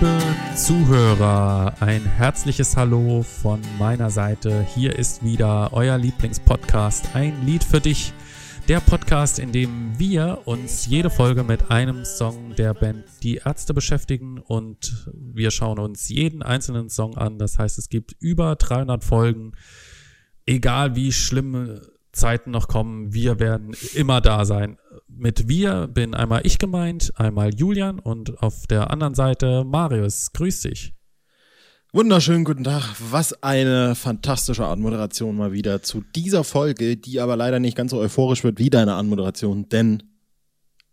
Liebe Zuhörer, ein herzliches Hallo von meiner Seite. Hier ist wieder euer Lieblingspodcast, ein Lied für dich. Der Podcast, in dem wir uns jede Folge mit einem Song der Band Die Ärzte beschäftigen und wir schauen uns jeden einzelnen Song an. Das heißt, es gibt über 300 Folgen. Egal wie schlimme Zeiten noch kommen, wir werden immer da sein. Mit wir bin einmal ich gemeint, einmal Julian und auf der anderen Seite Marius. Grüß dich. Wunderschönen guten Tag. Was eine fantastische Anmoderation mal wieder zu dieser Folge, die aber leider nicht ganz so euphorisch wird wie deine Anmoderation, denn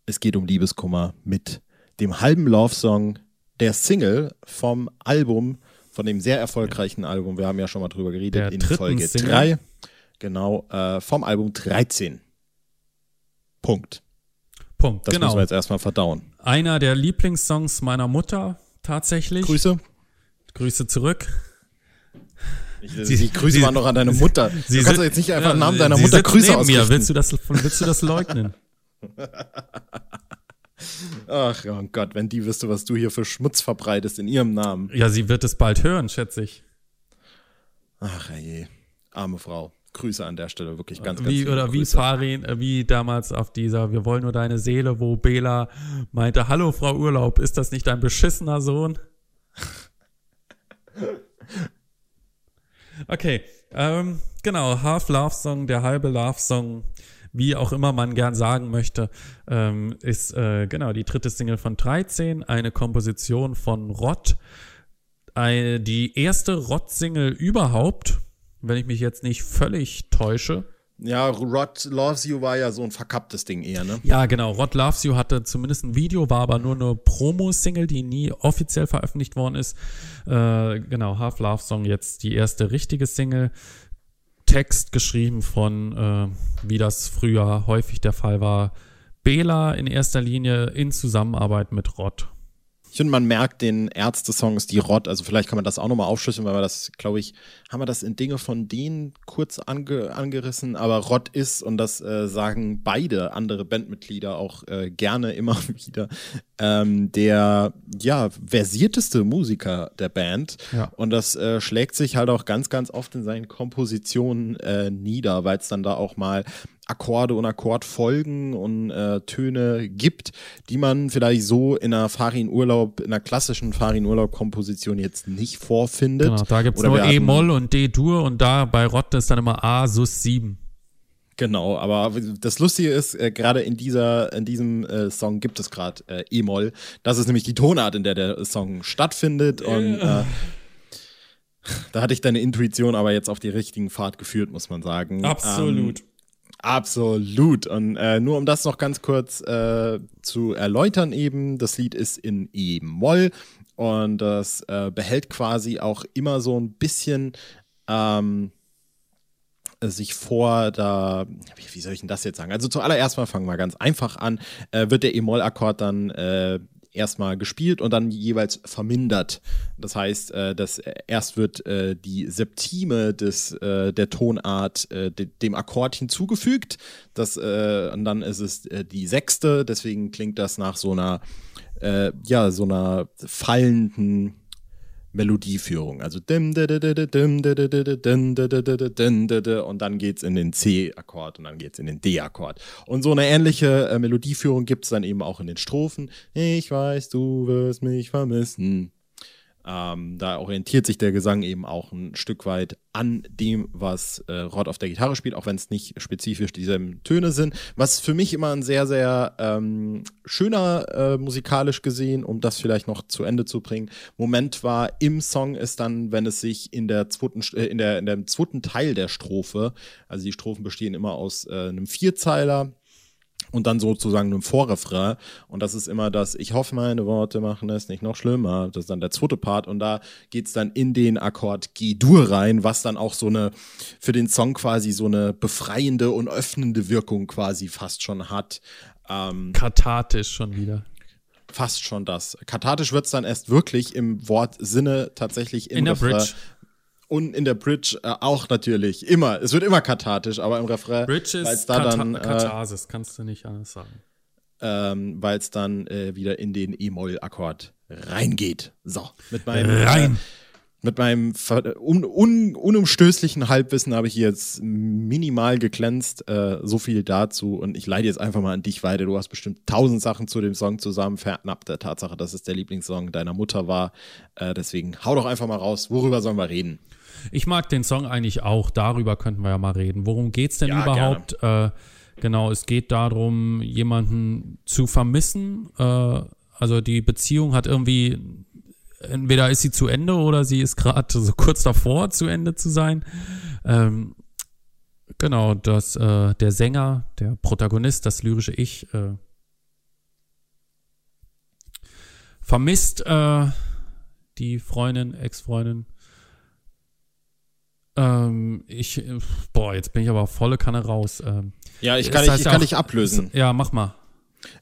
es geht um Liebeskummer mit dem halben Love-Song der Single vom Album, von dem sehr erfolgreichen Album, wir haben ja schon mal drüber geredet, Der in Folge Single. 3. Genau, äh, vom Album 13. Punkt. Punkt. Das genau. müssen wir jetzt erstmal verdauen. Einer der Lieblingssongs meiner Mutter tatsächlich. Grüße. Grüße zurück. Sie, die Grüße sie- waren doch an deine Mutter. Sie du kannst doch jetzt nicht einfach im Ja, Namen deiner Mutter Grüße neben mir. ausrichten. Willst du das, willst du das leugnen? Ach oh Gott, wenn die wüsste, was du hier für Schmutz verbreitest in ihrem Namen. Ja, sie wird es bald hören, schätze ich. Ach je, arme Frau. Grüße an der Stelle, wirklich ganz, ganz Wie, oder wie Grüße. Farin, äh, wie damals auf dieser Wir wollen nur deine Seele, wo Bela meinte, hallo Frau Urlaub, ist das nicht ein beschissener Sohn? Okay, ähm, genau, Half Love Song, der halbe Love Song, wie auch immer man gern sagen möchte, ähm, ist äh, genau die dritte Single von 13, eine Komposition von Rott, eine, die erste Rott-Single überhaupt, wenn ich mich jetzt nicht völlig täusche. Ja, Rod Loves You war ja so ein verkapptes Ding eher, ne? Ja, genau. Rod Loves You hatte zumindest ein Video, war aber nur eine Promo-Single, die nie offiziell veröffentlicht worden ist. Äh, genau, Half Love Song jetzt die erste richtige Single. Text geschrieben von, äh, wie das früher häufig der Fall war, Bela in erster Linie in Zusammenarbeit mit Rod. Ich finde, man merkt den Ärzte-Songs, die Rod, also vielleicht kann man das auch nochmal aufschlüsseln, weil wir das, glaube ich, haben wir das in Dinge von denen kurz ange, angerissen, aber Rod ist, und das äh, sagen beide andere Bandmitglieder auch äh, gerne immer wieder, ähm, der, ja, versierteste Musiker der Band. Ja. Und das äh, schlägt sich halt auch ganz, ganz oft in seinen Kompositionen äh, nieder, weil es dann da auch mal Akkorde und Akkordfolgen und äh, Töne gibt, die man vielleicht so in einer Farin-Urlaub, in einer klassischen Farin-Urlaub-Komposition jetzt nicht vorfindet. Genau, da gibt's Oder nur E-Moll und D-Dur und da bei Rod ist dann immer A sus 7. Genau, aber das Lustige ist, äh, gerade in dieser, in diesem äh, Song gibt es gerade äh, E-Moll. Das ist nämlich die Tonart, in der der Song stattfindet. Und äh, da hatte ich deine Intuition aber jetzt auf die richtigen Pfad geführt, muss man sagen. Absolut. Ähm, absolut. Und äh, nur um das noch ganz kurz äh, zu erläutern eben, das Lied ist in E-Moll und das äh, behält quasi auch immer so ein bisschen ähm, sich vor, da, wie, soll ich denn das jetzt sagen? Also zuallererst mal fangen wir ganz einfach an, äh, wird der E-Moll-Akkord dann äh, erstmal gespielt und dann jeweils vermindert. Das heißt, äh, dass erst wird äh, die Septime des, äh, der Tonart äh, de dem Akkord hinzugefügt. Das, äh, und dann ist es äh, die sechste, deswegen klingt das nach so einer, ja, so einer fallenden Melodieführung. Also und dann geht's in den C-Akkord und dann geht's in den D-Akkord. Und so eine ähnliche äh, Melodieführung gibt's dann eben auch in den Strophen. Ich weiß, du wirst mich vermissen. Ähm, da orientiert sich der Gesang eben auch ein Stück weit an dem, was äh, Rod auf der Gitarre spielt, auch wenn es nicht spezifisch dieselben Töne sind. Was für mich immer ein sehr, sehr ähm, schöner äh, musikalisch gesehen, um das vielleicht noch zu Ende zu bringen, Moment war im Song ist dann, wenn es sich in der zweiten, äh, in der, in dem zweiten Teil der Strophe, also die Strophen bestehen immer aus äh, einem Vierzeiler, und dann sozusagen einem Vorrefrain. Und das ist immer das, ich hoffe, meine Worte machen es nicht noch schlimmer. Das ist dann der zweite Part. Und da geht's dann in den Akkord G-Dur rein, was dann auch so eine, für den Song quasi so eine befreiende und öffnende Wirkung quasi fast schon hat. Ähm, Kathartisch schon wieder. fast schon das. Kathartisch wird's dann erst wirklich im Wortsinne tatsächlich im In der. Bridge. Und in der Bridge äh, auch natürlich. Immer. Es wird immer kathartisch, aber im Refrain. Bridge ist da dann, äh, Katharsis, kannst du nicht anders sagen. ähm, weil es dann äh, wieder in den E-Moll-Akkord reingeht. So, mit meinem Rein. Äh, mit meinem un, un, unumstößlichen Halbwissen habe ich jetzt minimal geglänzt. Äh, so viel dazu. Und ich leite jetzt einfach mal an dich weiter. Du hast bestimmt tausend Sachen zu dem Song zusammen fernab der Tatsache, dass es der Lieblingssong deiner Mutter war. Äh, deswegen hau doch einfach mal raus. Worüber sollen wir reden? Ich mag den Song eigentlich auch. Darüber könnten wir ja mal reden. Worum geht es denn ja, überhaupt? Äh, genau, es geht darum, jemanden zu vermissen. Äh, also die Beziehung hat irgendwie entweder ist sie zu Ende oder sie ist gerade so kurz davor, zu Ende zu sein. Ähm, genau, dass äh, der Sänger, der Protagonist, das lyrische Ich, äh, vermisst äh, die Freundin, Ex-Freundin. Ähm, ich, boah, jetzt bin ich aber volle Kanne raus. Ähm, ja, ich kann, ich, ich kann dich ablösen. Ja, mach mal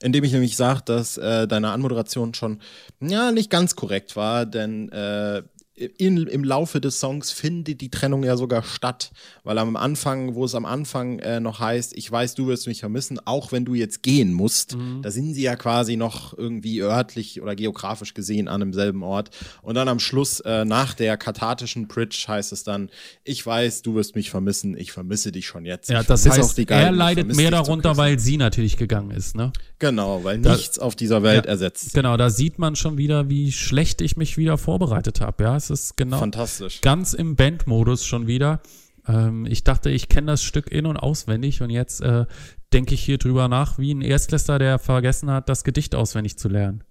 indem ich nämlich sage, dass äh, deine Anmoderation schon ja nicht ganz korrekt war, denn äh, in, im Laufe des Songs findet die Trennung ja sogar statt, weil am Anfang, wo es am Anfang äh, noch heißt, ich weiß, du wirst mich vermissen, auch wenn du jetzt gehen musst, mhm. da sind sie ja quasi noch irgendwie örtlich oder geografisch gesehen an demselben Ort. Und dann am Schluss, äh, nach der kathartischen Bridge, heißt es dann, ich weiß, du wirst mich vermissen, ich vermisse dich schon jetzt. Ja, das heißt, er leidet mehr darunter, weil sie natürlich gegangen ist, ne? Genau, weil da, nichts auf dieser Welt ja, ersetzt. Genau, da sieht man schon wieder, wie schlecht ich mich wieder vorbereitet habe, ja. Es ist genau Fantastisch. ganz im Bandmodus schon wieder. Ähm, ich dachte, ich kenne das Stück in- und auswendig und jetzt äh, denke ich hier drüber nach, wie ein Erstklässler, der vergessen hat, das Gedicht auswendig zu lernen.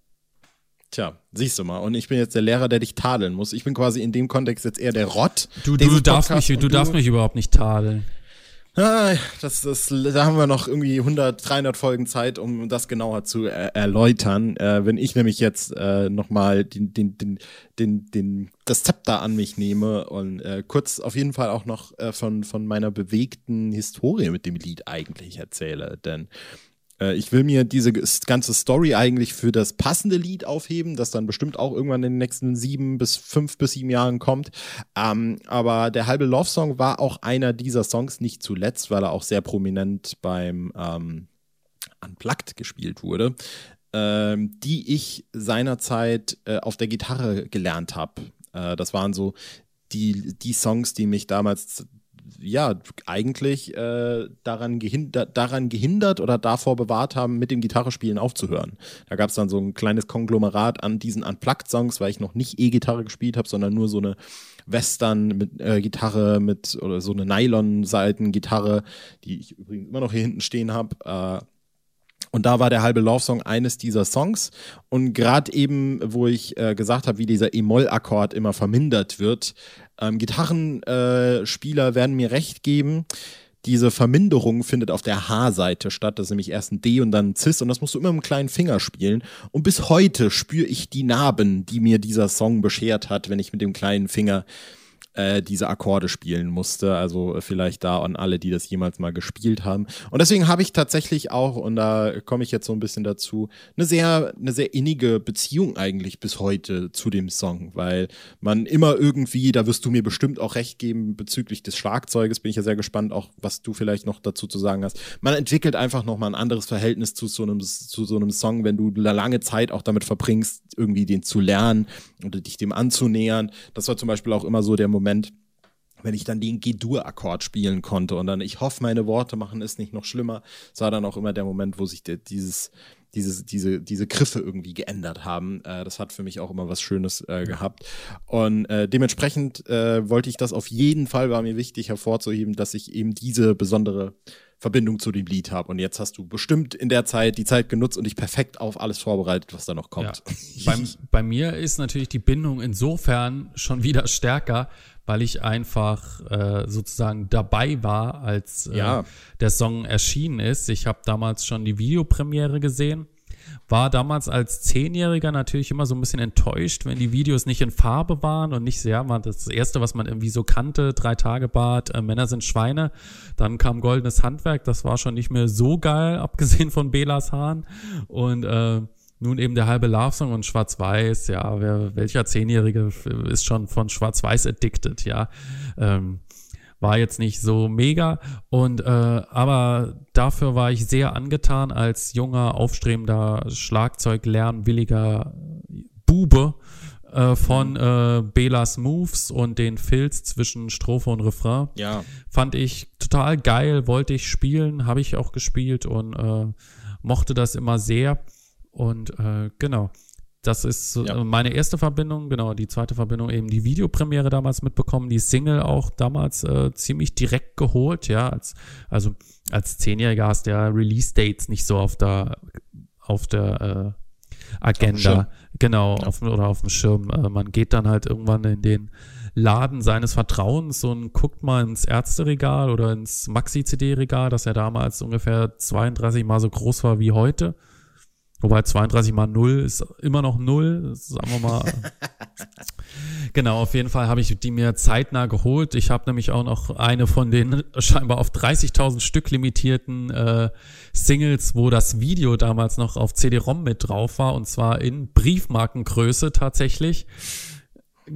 Tja, siehst du mal. Und ich bin jetzt der Lehrer, der dich tadeln muss. Ich bin quasi in dem Kontext jetzt eher der Rott. Du, du darfst mich, du, du darfst mich überhaupt nicht tadeln. Ah, das, das, da haben wir noch irgendwie 100, 300 Folgen Zeit, um das genauer zu er erläutern. Äh, wenn ich nämlich jetzt äh, nochmal den, den, den, den, den, das Zepter an mich nehme und äh, kurz auf jeden Fall auch noch äh, von, von meiner bewegten Historie mit dem Lied eigentlich erzähle. Denn ich will mir diese ganze Story eigentlich für das passende Lied aufheben, das dann bestimmt auch irgendwann in den nächsten sieben bis fünf bis sieben Jahren kommt. Ähm, aber der halbe Love Song war auch einer dieser Songs, nicht zuletzt, weil er auch sehr prominent beim ähm, Unplugged gespielt wurde, ähm, die ich seinerzeit äh, auf der Gitarre gelernt habe. Äh, das waren so die, die Songs, die mich damals ja, eigentlich äh, daran, gehindert, daran gehindert oder davor bewahrt haben, mit dem Gitarrespielen aufzuhören. Da gab es dann so ein kleines Konglomerat an diesen Unplugged-Songs, weil ich noch nicht E-Gitarre gespielt habe, sondern nur so eine Western mit äh, Gitarre mit oder so eine Nylon-Seiten-Gitarre, die ich übrigens immer noch hier hinten stehen habe. Äh, und da war der halbe Love Song eines dieser Songs. Und gerade eben, wo ich äh, gesagt habe, wie dieser E-Moll-Akkord immer vermindert wird, ähm, Gitarrenspieler äh, werden mir recht geben. Diese Verminderung findet auf der H-Seite statt. Das ist nämlich erst ein D und dann ein Cis und das musst du immer mit dem kleinen Finger spielen. Und bis heute spüre ich die Narben, die mir dieser Song beschert hat, wenn ich mit dem kleinen Finger äh, diese Akkorde spielen musste. Also vielleicht da an alle, die das jemals mal gespielt haben. Und deswegen habe ich tatsächlich auch, und da komme ich jetzt so ein bisschen dazu, eine sehr, eine sehr innige Beziehung eigentlich bis heute zu dem Song, weil man immer irgendwie, da wirst du mir bestimmt auch recht geben bezüglich des Schlagzeuges, bin ich ja sehr gespannt, auch was du vielleicht noch dazu zu sagen hast. Man entwickelt einfach nochmal ein anderes Verhältnis zu so einem, zu so einem Song, wenn du lange Zeit auch damit verbringst, irgendwie den zu lernen oder dich dem anzunähern. Das war zum Beispiel auch immer so der Moment, Moment, wenn ich dann den G-Dur-Akkord spielen konnte und dann, ich hoffe, meine Worte machen es nicht noch schlimmer, das war dann auch immer der Moment, wo sich dieses, dieses, diese, diese Griffe irgendwie geändert haben. Äh, das hat für mich auch immer was Schönes äh, gehabt. Und äh, dementsprechend äh, wollte ich das auf jeden Fall, war mir wichtig hervorzuheben, dass ich eben diese besondere Verbindung zu dem Lied habe. Und jetzt hast du bestimmt in der Zeit die Zeit genutzt und dich perfekt auf alles vorbereitet, was da noch kommt. Ja. bei, bei mir ist natürlich die Bindung insofern schon wieder stärker, weil ich einfach äh, sozusagen dabei war, als äh, ja. der Song erschienen ist. Ich habe damals schon die Videopremiere gesehen. War damals als Zehnjähriger natürlich immer so ein bisschen enttäuscht, wenn die Videos nicht in Farbe waren und nicht sehr, war das erste, was man irgendwie so kannte, drei Tage Bad, äh, Männer sind Schweine. Dann kam Goldenes Handwerk, das war schon nicht mehr so geil, abgesehen von Belas Hahn. Und äh, nun eben der halbe Love Song und Schwarz-Weiß, ja, wer, welcher Zehnjährige ist schon von Schwarz-Weiß addicted, ja. Ähm, war jetzt nicht so mega und äh, aber dafür war ich sehr angetan als junger aufstrebender Schlagzeuglernwilliger Bube äh, von äh, Belas Moves und den Filz zwischen Strophe und Refrain. Ja. Fand ich total geil, wollte ich spielen, habe ich auch gespielt und äh, mochte das immer sehr. Und äh, genau. Das ist ja. Äh, meine erste Verbindung, genau, die zweite Verbindung eben die Videopremiere damals mitbekommen, die Single auch damals äh, ziemlich direkt geholt, ja, als, also als Zehnjähriger hast du ja Release-Dates nicht so auf der, auf der äh, Agenda, genau, ja. auf, oder auf dem Schirm. Äh, man geht dann halt irgendwann in den Laden seines Vertrauens und guckt mal ins Ärzteregal oder ins Maxi-CD-Regal, das ja damals ungefähr 32 mal so groß war wie heute Wobei 32 mal 0 ist immer noch 0, sagen wir mal. genau, auf jeden Fall habe ich die mir zeitnah geholt. Ich habe nämlich auch noch eine von den scheinbar auf 30.000 Stück limitierten äh, Singles, wo das Video damals noch auf CD-ROM mit drauf war und zwar in Briefmarkengröße tatsächlich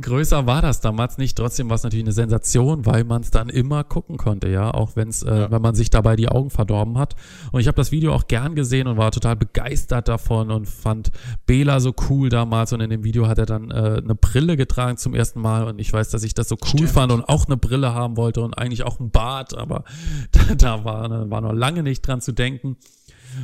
größer war das damals nicht. Trotzdem war es natürlich eine Sensation, weil man es dann immer gucken konnte, ja, auch wenn es, äh, ja. wenn man sich dabei die Augen verdorben hat. Und ich habe das Video auch gern gesehen und war total begeistert davon und fand Bela so cool damals. Und in dem Video hat er dann äh, eine Brille getragen zum ersten Mal und ich weiß, dass ich das so cool Stimmt. fand und auch eine Brille haben wollte und eigentlich auch ein Bart, aber da, da war, ne, war noch lange nicht dran zu denken.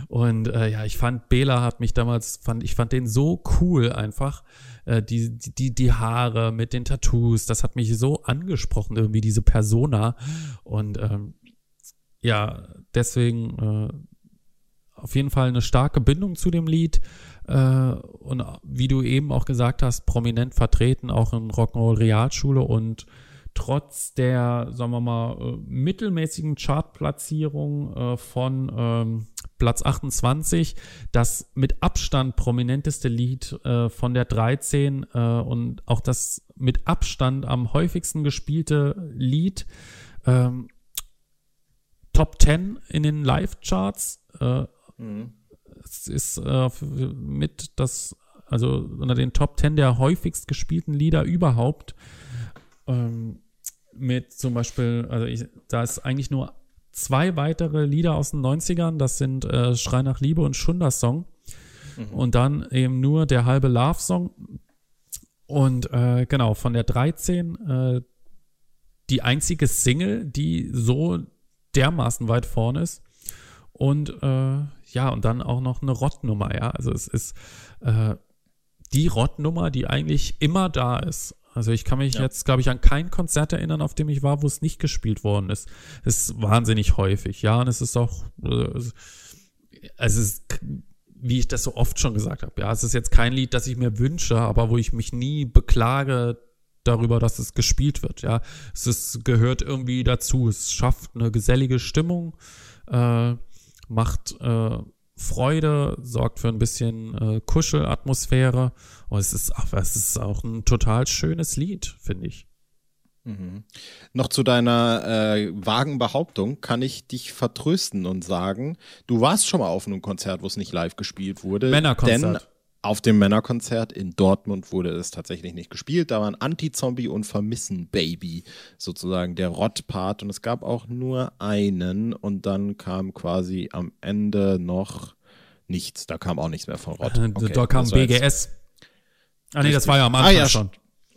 Und äh, ja, ich fand Bela hat mich damals, fand ich fand den so cool einfach äh, die, die, die Haare mit den Tattoos, das hat mich so angesprochen, irgendwie diese Persona. Und ähm, ja, deswegen äh, auf jeden Fall eine starke Bindung zu dem Lied. Äh, und wie du eben auch gesagt hast, prominent vertreten, auch in Rock'n'Roll Realschule und trotz der, sagen wir mal, äh, mittelmäßigen Chartplatzierung äh, von ähm, Platz 28, das mit Abstand prominenteste Lied äh, von der 13 äh, und auch das mit Abstand am häufigsten gespielte Lied. Ähm, Top 10 in den Live-Charts. Äh, mhm. Es ist äh, mit das, also unter den Top 10 der häufigst gespielten Lieder überhaupt. Ähm, mit zum Beispiel, also ich, da ist eigentlich nur zwei weitere Lieder aus den 90ern. Das sind äh, Schrei nach Liebe und Schunder-Song. Mhm. Und dann eben nur der halbe Love-Song. Und äh, genau, von der 13 äh, die einzige Single, die so dermaßen weit vorne ist. Und äh, ja, und dann auch noch eine Rottnummer, ja. Also es ist äh, die Rottnummer, die eigentlich immer da ist. Also ich kann mich ja. jetzt, glaube ich, an kein Konzert erinnern, auf dem ich war, wo es nicht gespielt worden ist. Es ist wahnsinnig häufig, ja, und es ist auch, äh, es ist, wie ich das so oft schon gesagt habe, ja, es ist jetzt kein Lied, das ich mir wünsche, aber wo ich mich nie beklage darüber, dass es gespielt wird, ja. Es ist, gehört irgendwie dazu, es schafft eine gesellige Stimmung, äh, macht äh, Freude, sorgt für ein bisschen äh, Kuschelatmosphäre. Und es ist, ach, es ist auch ein total schönes Lied, finde ich. Mhm. Noch zu deiner äh, vagen Behauptung kann ich dich vertrösten und sagen, du warst schon mal auf einem Konzert, wo es nicht live gespielt wurde. Männerkonzert. Denn auf dem Männerkonzert in Dortmund wurde es tatsächlich nicht gespielt. Da waren Anti-Zombie und Vermissen Baby sozusagen der Rott-Part. Und es gab auch nur einen. Und dann kam quasi am Ende noch nichts. Da kam auch nichts mehr von Rott. Okay, da kam BGS. Ah nee, das war ja am Anfang ah, ja, schon.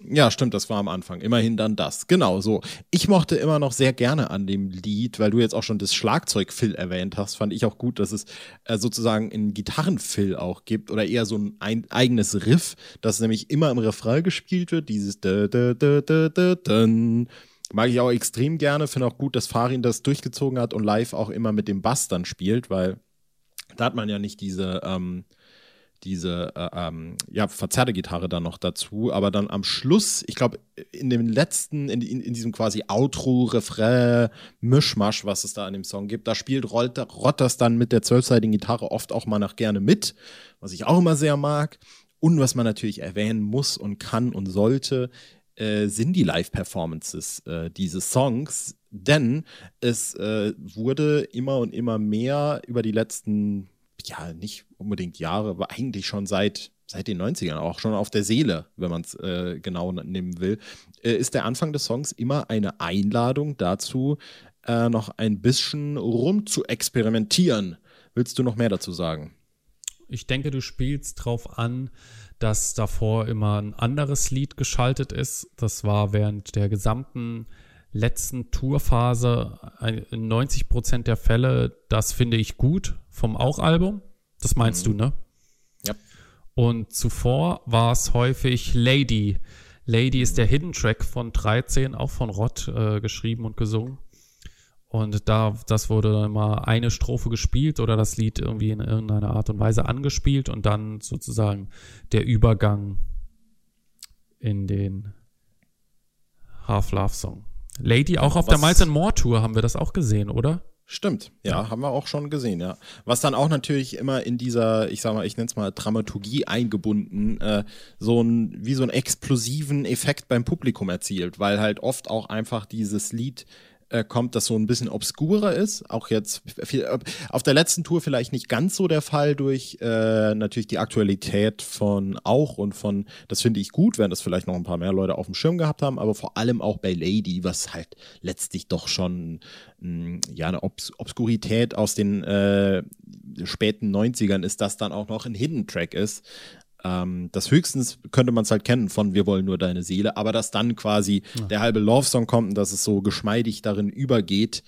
Ja, stimmt, das war am Anfang. Immerhin dann das. Genau so. Ich mochte immer noch sehr gerne an dem Lied, weil du jetzt auch schon das Schlagzeug-Fill erwähnt hast, fand ich auch gut, dass es äh, sozusagen einen Gitarrenfill auch gibt oder eher so ein, ein, eigenes Riff, das nämlich immer im Refrain gespielt wird. Dieses da, da, da, da, da, da. Mag ich auch extrem gerne. Finde auch gut, dass Farin das durchgezogen hat und live auch immer mit dem Bass dann spielt, weil da hat man ja nicht diese. Ähm, diese äh, ähm, ja, verzerrte Gitarre dann noch dazu. Aber dann am Schluss, ich glaube, in dem letzten, in, in, in diesem quasi Outro, Refrain, Mischmasch, was es da an dem Song gibt, da spielt Rotters dann mit der zwölfseitigen Gitarre oft auch mal nach gerne mit, was ich auch immer sehr mag. Und was man natürlich erwähnen muss und kann und sollte, äh, sind die Live-Performances äh, dieses Songs. Denn es äh, wurde immer und immer mehr über die letzten ja, nicht unbedingt Jahre, aber eigentlich schon seit, seit den 90ern, auch schon auf der Seele, wenn man es äh, genau nehmen will, äh, ist der Anfang des Songs immer eine Einladung dazu, äh, noch ein bisschen rum zu experimentieren. Willst du noch mehr dazu sagen? Ich denke, du spielst drauf an, dass davor immer ein anderes Lied geschaltet ist. Das war während der gesamten letzten Tourphase in 90 Prozent der Fälle, das finde ich gut vom Auch-Album. Das meinst mhm. du, ne? Ja. Und zuvor war es häufig Lady. Lady ist der Hidden Track von 13, auch von Rott äh, geschrieben und gesungen. Und da, das wurde dann mal eine Strophe gespielt oder das Lied irgendwie in irgendeiner Art und Weise angespielt und dann sozusagen der Übergang in den Half-Love-Song. Lady, auch auf Was? der Miles and More Tour haben wir das auch gesehen, oder? Stimmt, ja, ja, haben wir auch schon gesehen, ja. Was dann auch natürlich immer in dieser, ich sag mal, ich nenne es mal Dramaturgie eingebunden, äh, so ein, wie so einen explosiven Effekt beim Publikum erzielt, weil halt oft auch einfach dieses Lied äh, kommt, das so ein bisschen obskurer ist. Auch jetzt viel, auf der letzten Tour vielleicht nicht ganz so der Fall durch äh, natürlich die Aktualität von auch und von, das finde ich gut, wenn das vielleicht noch ein paar mehr Leute auf dem Schirm gehabt haben, aber vor allem auch bei Lady, was halt letztlich doch schon mh, ja eine Obs Obskurität aus den äh, späten 90ern ist, das dann auch noch ein Hidden Track ist. Ähm, das höchstens könnte man es halt kennen von Wir wollen nur deine Seele, aber dass dann quasi ja. der halbe Love-Song kommt und dass es so geschmeidig darin übergeht,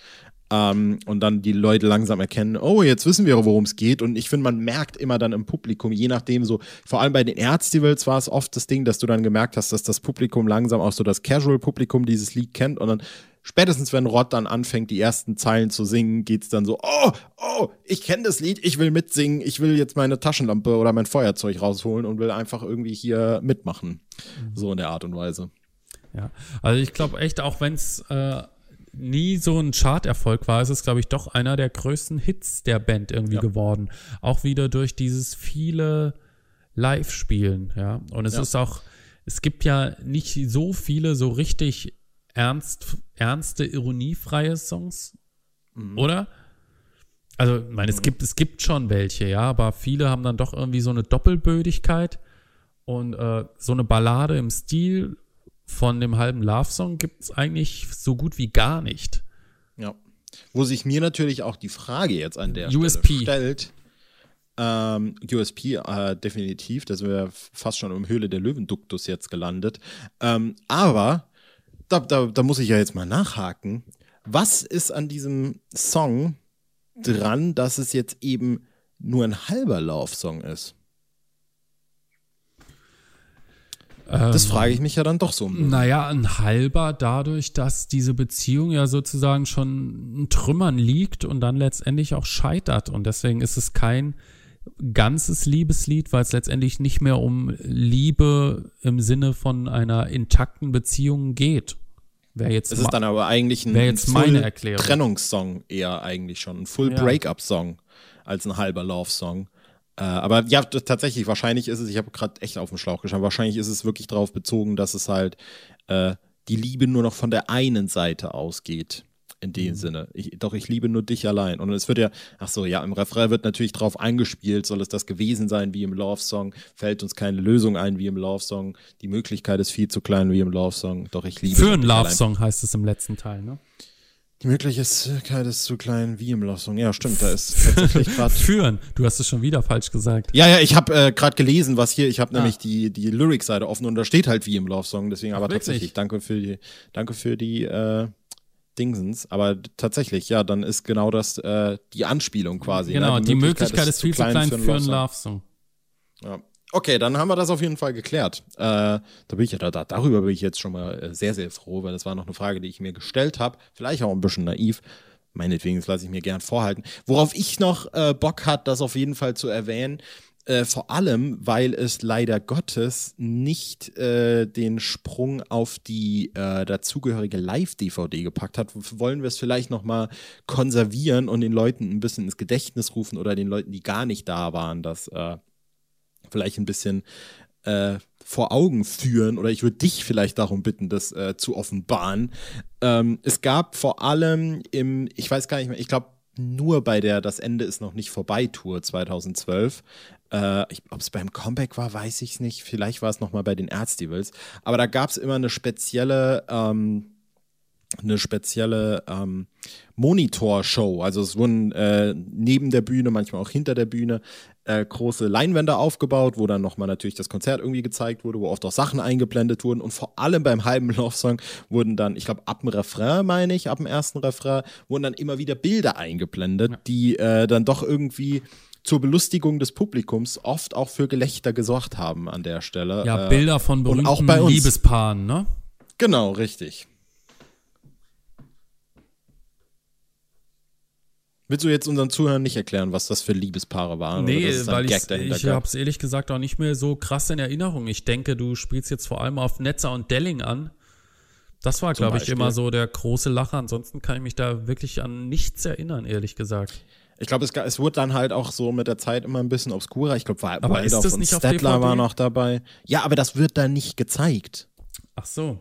ähm, und dann die Leute langsam erkennen, oh, jetzt wissen wir, worum es geht. Und ich finde, man merkt immer dann im Publikum, je nachdem so, vor allem bei den Erztivals war es oft das Ding, dass du dann gemerkt hast, dass das Publikum langsam auch so das Casual-Publikum dieses Lied kennt und dann spätestens wenn Rod dann anfängt, die ersten Zeilen zu singen, geht es dann so, oh, oh, ich kenne das Lied, ich will mitsingen, ich will jetzt meine Taschenlampe oder mein Feuerzeug rausholen und will einfach irgendwie hier mitmachen. Mhm. So in der Art und Weise. Ja, also ich glaube echt, auch wenn es äh, nie so ein Charterfolg war, ist es, glaube ich, doch einer der größten Hits der Band irgendwie ja. geworden. Auch wieder durch dieses viele Live-Spielen, ja. Und es ja. ist auch, es gibt ja nicht so viele so richtig ernst, ernste, ironiefreie Songs, mhm. oder? Also, ich meine, mhm. es gibt, es gibt schon welche, ja, aber viele haben dann doch irgendwie so eine Doppelbödigkeit und äh, so eine Ballade im Stil von dem halben Love-Song gibt es eigentlich so gut wie gar nicht. Ja. Wo sich mir natürlich auch die Frage jetzt an der USP. Stelle stellt. Ähm, USP äh, definitiv, da sind wir fast schon im Höhle der Löwenduktus jetzt gelandet. Ähm, aber da, da, da muss ich ja jetzt mal nachhaken. Was ist an diesem Song dran, dass es jetzt eben nur ein halber Laufsong ist? Das ähm, frage ich mich ja dann doch so. Naja, ein halber dadurch, dass diese Beziehung ja sozusagen schon in Trümmern liegt und dann letztendlich auch scheitert. Und deswegen ist es kein ganzes Liebeslied, weil es letztendlich nicht mehr um Liebe im Sinne von einer intakten Beziehung geht. Wäre jetzt es ist dann aber eigentlich ein, jetzt meine Erklärung. Trennungssong eher eigentlich schon, ein Full ja. Breakup-Song als ein halber Love-Song. Äh, aber ja, tatsächlich, wahrscheinlich ist es, ich habe gerade echt auf den Schlauch geschaut, wahrscheinlich ist es wirklich darauf bezogen, dass es halt äh, die Liebe nur noch von der einen Seite ausgeht in dem mhm. Sinne. Ich, doch ich liebe nur dich allein. Und es wird ja, ach so, ja, im Refrain wird natürlich drauf eingespielt, soll es das gewesen sein wie im Love Song, fällt uns keine Lösung ein wie im Love Song, die Möglichkeit ist viel zu klein wie im Love Song, doch ich liebe Für einen Love Song heißt es im letzten Teil, ne? Die Möglichkeit ist zu klein wie im Love Song. Ja, stimmt, da ist tatsächlich gerade. Führen. Du hast es schon wieder falsch gesagt. Ja, ja, ich habe äh, gerade gelesen, was hier, ich habe ah. nämlich die, die Lyrics-Seite offen und da steht halt wie im Love Song. Deswegen aber wirklich? tatsächlich, danke für die, danke für die, äh, Dingsens, aber tatsächlich, ja, dann ist genau das äh, die Anspielung quasi. Ne? Genau, ne? die, die, Möglichkeit, Möglichkeit ist, viel zu klein, für einen, für einen Love-Song. Ja. Okay, dann haben wir das auf jeden Fall geklärt. Äh, da bin ich ja da, da, darüber bin ich jetzt schon mal äh, sehr, sehr froh, weil das war noch eine Frage, die ich mir gestellt habe. Vielleicht auch ein bisschen naiv. Meinetwegen, das lasse ich mir gern vorhalten. Worauf ich noch äh, Bock hat, das auf jeden Fall zu erwähnen, äh, vor allem, weil es leider Gottes nicht äh, den Sprung auf die äh, dazugehörige Live-DVD gepackt hat, wollen wir es vielleicht nochmal konservieren und den Leuten ein bisschen ins Gedächtnis rufen oder den Leuten, die gar nicht da waren, das äh, vielleicht ein bisschen äh, vor Augen führen oder ich würde dich vielleicht darum bitten, das zu offenbaren. Ähm, es gab vor allem im, ich weiß gar nicht mehr, ich glaube nur bei der Das Ende ist noch nicht vorbei Tour 2012 äh, Ob es beim Comeback war, weiß ich nicht. Vielleicht war es nochmal bei den Erzstivals. Aber da gab es immer eine spezielle, ähm, eine spezielle ähm, Monitorshow. Also es wurden äh, neben der Bühne, manchmal auch hinter der Bühne, äh, große Leinwände aufgebaut, wo dann nochmal natürlich das Konzert irgendwie gezeigt wurde, wo oft auch Sachen eingeblendet wurden und vor allem beim halben Love-Song wurden dann, ich glaube, ab dem Refrain, meine ich, ab dem ersten Refrain, wurden dann immer wieder Bilder eingeblendet, ja. die äh, dann doch irgendwie zur Belustigung des Publikums oft auch für Gelächter gesorgt haben an der Stelle. Ja, äh, Bilder von berühmten auch bei uns. Liebespaaren, ne? Genau, richtig. Willst du jetzt unseren Zuhörern nicht erklären, was das für Liebespaare waren? Nee, weil ich, ich habe es ehrlich gesagt auch nicht mehr so krass in Erinnerung. Ich denke, du spielst jetzt vor allem auf Netzer und Delling an. Das war, glaube ich, immer so der große Lacher. Ansonsten kann ich mich da wirklich an nichts erinnern, ehrlich gesagt. Ich glaube, es, es wurde dann halt auch so mit der Zeit immer ein bisschen obskurer. Ich glaube, Waldorf und Stettler war noch dabei. Ja, aber das wird dann nicht gezeigt. Ach so.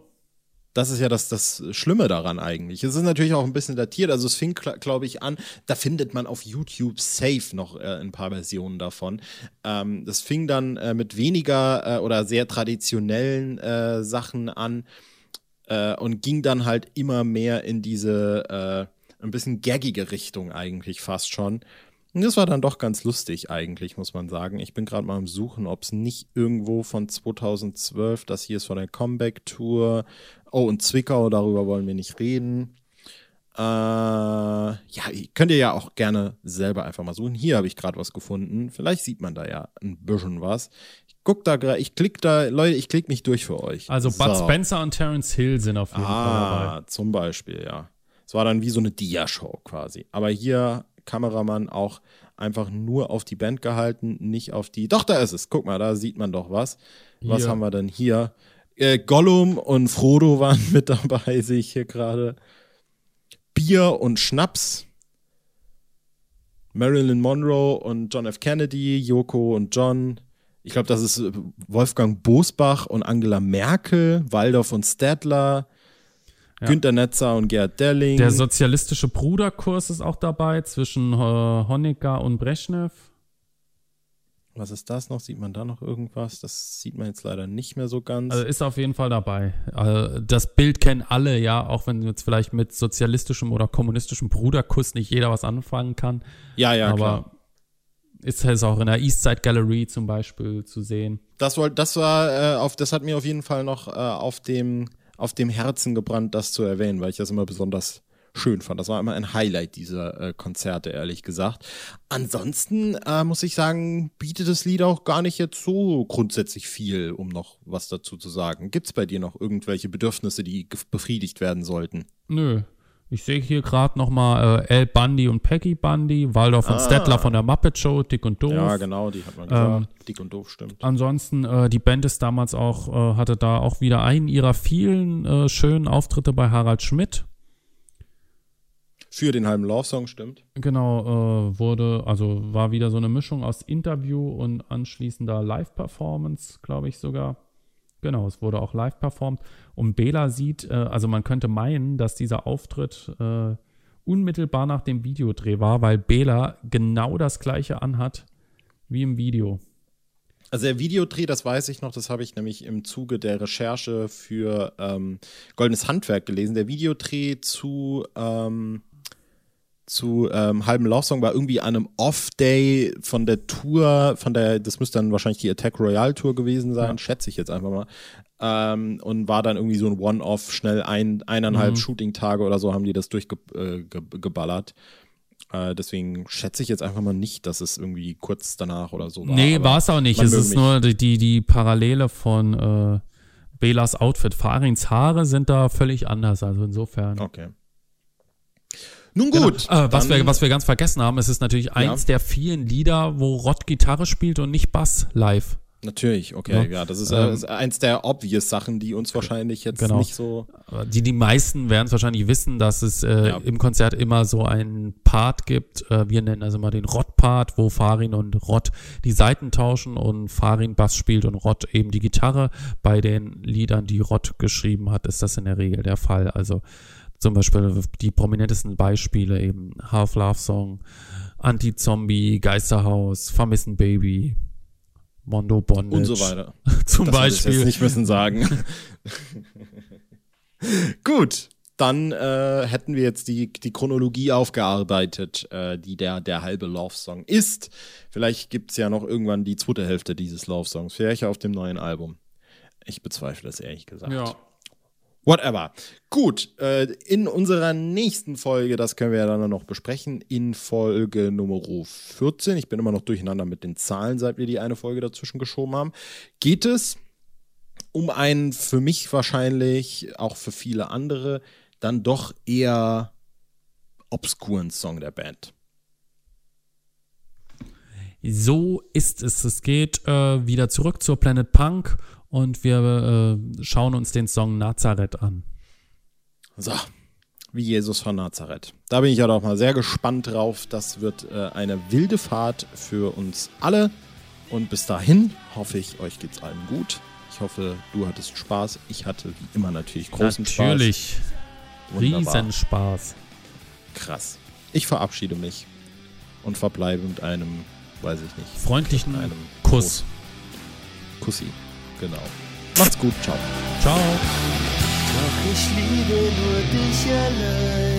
Das ist ja das, das Schlimme daran eigentlich. Es ist natürlich auch ein bisschen datiert. Also es fing, glaube ich, an, da findet man auf YouTube safe noch äh, ein paar Versionen davon. Ähm, das fing dann äh, mit weniger äh, oder sehr traditionellen äh, Sachen an äh, und ging dann halt immer mehr in diese äh, ein bisschen gaggige Richtung eigentlich fast schon. Das war dann doch ganz lustig eigentlich, muss man sagen. Ich bin gerade mal am Suchen, ob es nicht irgendwo von 2012, das hier ist von der Comeback Tour. Oh, und Zwickau, darüber wollen wir nicht reden. Äh, ja, könnt ihr ja auch gerne selber einfach mal suchen. Hier habe ich gerade was gefunden. Vielleicht sieht man da ja ein bisschen was. Ich guck da gerade, ich klicke da, Leute, ich klicke mich durch für euch. Also so. Bud Spencer und Terence Hill sind auf jeden ah, Fall dabei. Zum Beispiel, ja. Es war dann wie so eine Dia-Show quasi. Aber hier Kameramann auch einfach nur auf die Band gehalten, nicht auf die. Doch, da ist es. Guck mal, da sieht man doch was. Hier. Was haben wir denn hier? Äh, Gollum und Frodo waren mit dabei, sehe ich hier gerade. Bier und Schnaps. Marilyn Monroe und John F. Kennedy, Yoko und John. Ich glaube, das ist Wolfgang Bosbach und Angela Merkel, Waldorf und Stadler, ja. Günter Netzer und Gerd Delling. Der sozialistische Bruderkurs ist auch dabei zwischen äh, Honecker und Brezhnev. Was ist das noch? Sieht man da noch irgendwas? Das sieht man jetzt leider nicht mehr so ganz. Also ist auf jeden Fall dabei. Also das Bild kennen alle, ja, auch wenn jetzt vielleicht mit sozialistischem oder kommunistischem Bruderkuss nicht jeder was anfangen kann. Ja, ja, aber klar. ist es auch in der Eastside Gallery zum Beispiel zu sehen. Das, war, das war äh, auf, das hat mir auf jeden Fall noch äh, auf dem auf dem Herzen gebrannt, das zu erwähnen, weil ich das immer besonders schön fand. Das war immer ein Highlight dieser äh, Konzerte, ehrlich gesagt. Ansonsten äh, muss ich sagen, bietet das Lied auch gar nicht jetzt so grundsätzlich viel, um noch was dazu zu sagen. Gibt es bei dir noch irgendwelche Bedürfnisse, die befriedigt werden sollten? Nö. Ich sehe hier gerade nochmal äh, El Bundy und Peggy Bundy, Waldorf ah. und Stettler von der Muppet Show, Dick und Doof. Ja, genau, die hat man gesagt. Ähm, Dick und Doof, stimmt. Ansonsten, äh, die Band ist damals auch, äh, hatte da auch wieder einen ihrer vielen äh, schönen Auftritte bei Harald Schmidt. Für den halben Love-Song, stimmt. Genau, äh, wurde, also war wieder so eine Mischung aus Interview und anschließender Live-Performance, glaube ich sogar. Genau, es wurde auch live performt. Und Bela sieht, äh, also man könnte meinen, dass dieser Auftritt äh, unmittelbar nach dem Videodreh war, weil Bela genau das gleiche anhat wie im Video. Also der Videodreh, das weiß ich noch, das habe ich nämlich im Zuge der Recherche für ähm, Goldenes Handwerk gelesen. Der Videodreh zu ähm, zu ähm, halben Love Song war irgendwie an einem Off-Day von der Tour, von der, das müsste dann wahrscheinlich die Attack Royale Tour gewesen sein, ja. schätze ich jetzt einfach mal. Ähm, und war dann irgendwie so ein One-Off, schnell ein, eineinhalb mhm. Shooting-Tage oder so haben die das durchgeballert. Äh, äh, deswegen schätze ich jetzt einfach mal nicht, dass es irgendwie kurz danach oder so war. Nee, war es auch nicht. Es ist mich. nur die, die Parallele von äh, Belas Outfit. Farins Haare sind da völlig anders, also insofern. Okay. Nun gut. Genau. Äh, was, wir, was wir ganz vergessen haben, es ist natürlich eins ja. der vielen Lieder, wo Rott Gitarre spielt und nicht Bass live. Natürlich, okay, ja, ja das ist, äh, ist, eins der obvious Sachen, die uns wahrscheinlich jetzt genau. nicht so. Die, die meisten werden es wahrscheinlich wissen, dass es äh, ja. im Konzert immer so einen Part gibt. Äh, wir nennen also mal den Rott-Part, wo Farin und Rott die Seiten tauschen und Farin Bass spielt und Rott eben die Gitarre. Bei den Liedern, die Rott geschrieben hat, ist das in der Regel der Fall. Also zum Beispiel die prominentesten Beispiele eben Half-Love-Song, Anti-Zombie, Geisterhaus, Vermissen Baby, Mondo Bondage. Und so weiter. Zum das Beispiel. Ich jetzt nicht müssen sagen. Gut. dann äh, hätten wir jetzt die, die Chronologie aufgearbeitet, äh, die der, der halbe Love-Song ist. Vielleicht gibt es ja noch irgendwann die zweite Hälfte dieses Love-Songs, vielleicht auf dem neuen Album. Ich bezweifle es ehrlich gesagt. Ja. Whatever. Gut, äh, in unserer nächsten Folge, das können wir ja dann noch besprechen, in Folge Nummer 14, ich bin immer noch durcheinander mit den Zahlen, seit wir die eine Folge dazwischen geschoben haben, geht es um einen für mich wahrscheinlich, auch für viele andere, dann doch eher obskuren Song der Band. So ist es. Es geht äh, wieder zurück zur Planet Punk und wir äh, schauen uns den Song Nazareth an. So, wie Jesus von Nazareth. Da bin ich ja doch mal sehr gespannt drauf. Das wird äh, eine wilde Fahrt für uns alle. Und bis dahin hoffe ich, euch geht's allen gut. Ich hoffe, du hattest Spaß. Ich hatte wie immer natürlich großen natürlich. Spaß. Natürlich. Riesenspaß. Krass. Ich verabschiede mich und verbleibe mit einem, weiß ich nicht. Freundlichen einem Kuss. Kussi. Genau. Macht's gut. Ciao. Ciao. Doch ich liebe nur dich allein.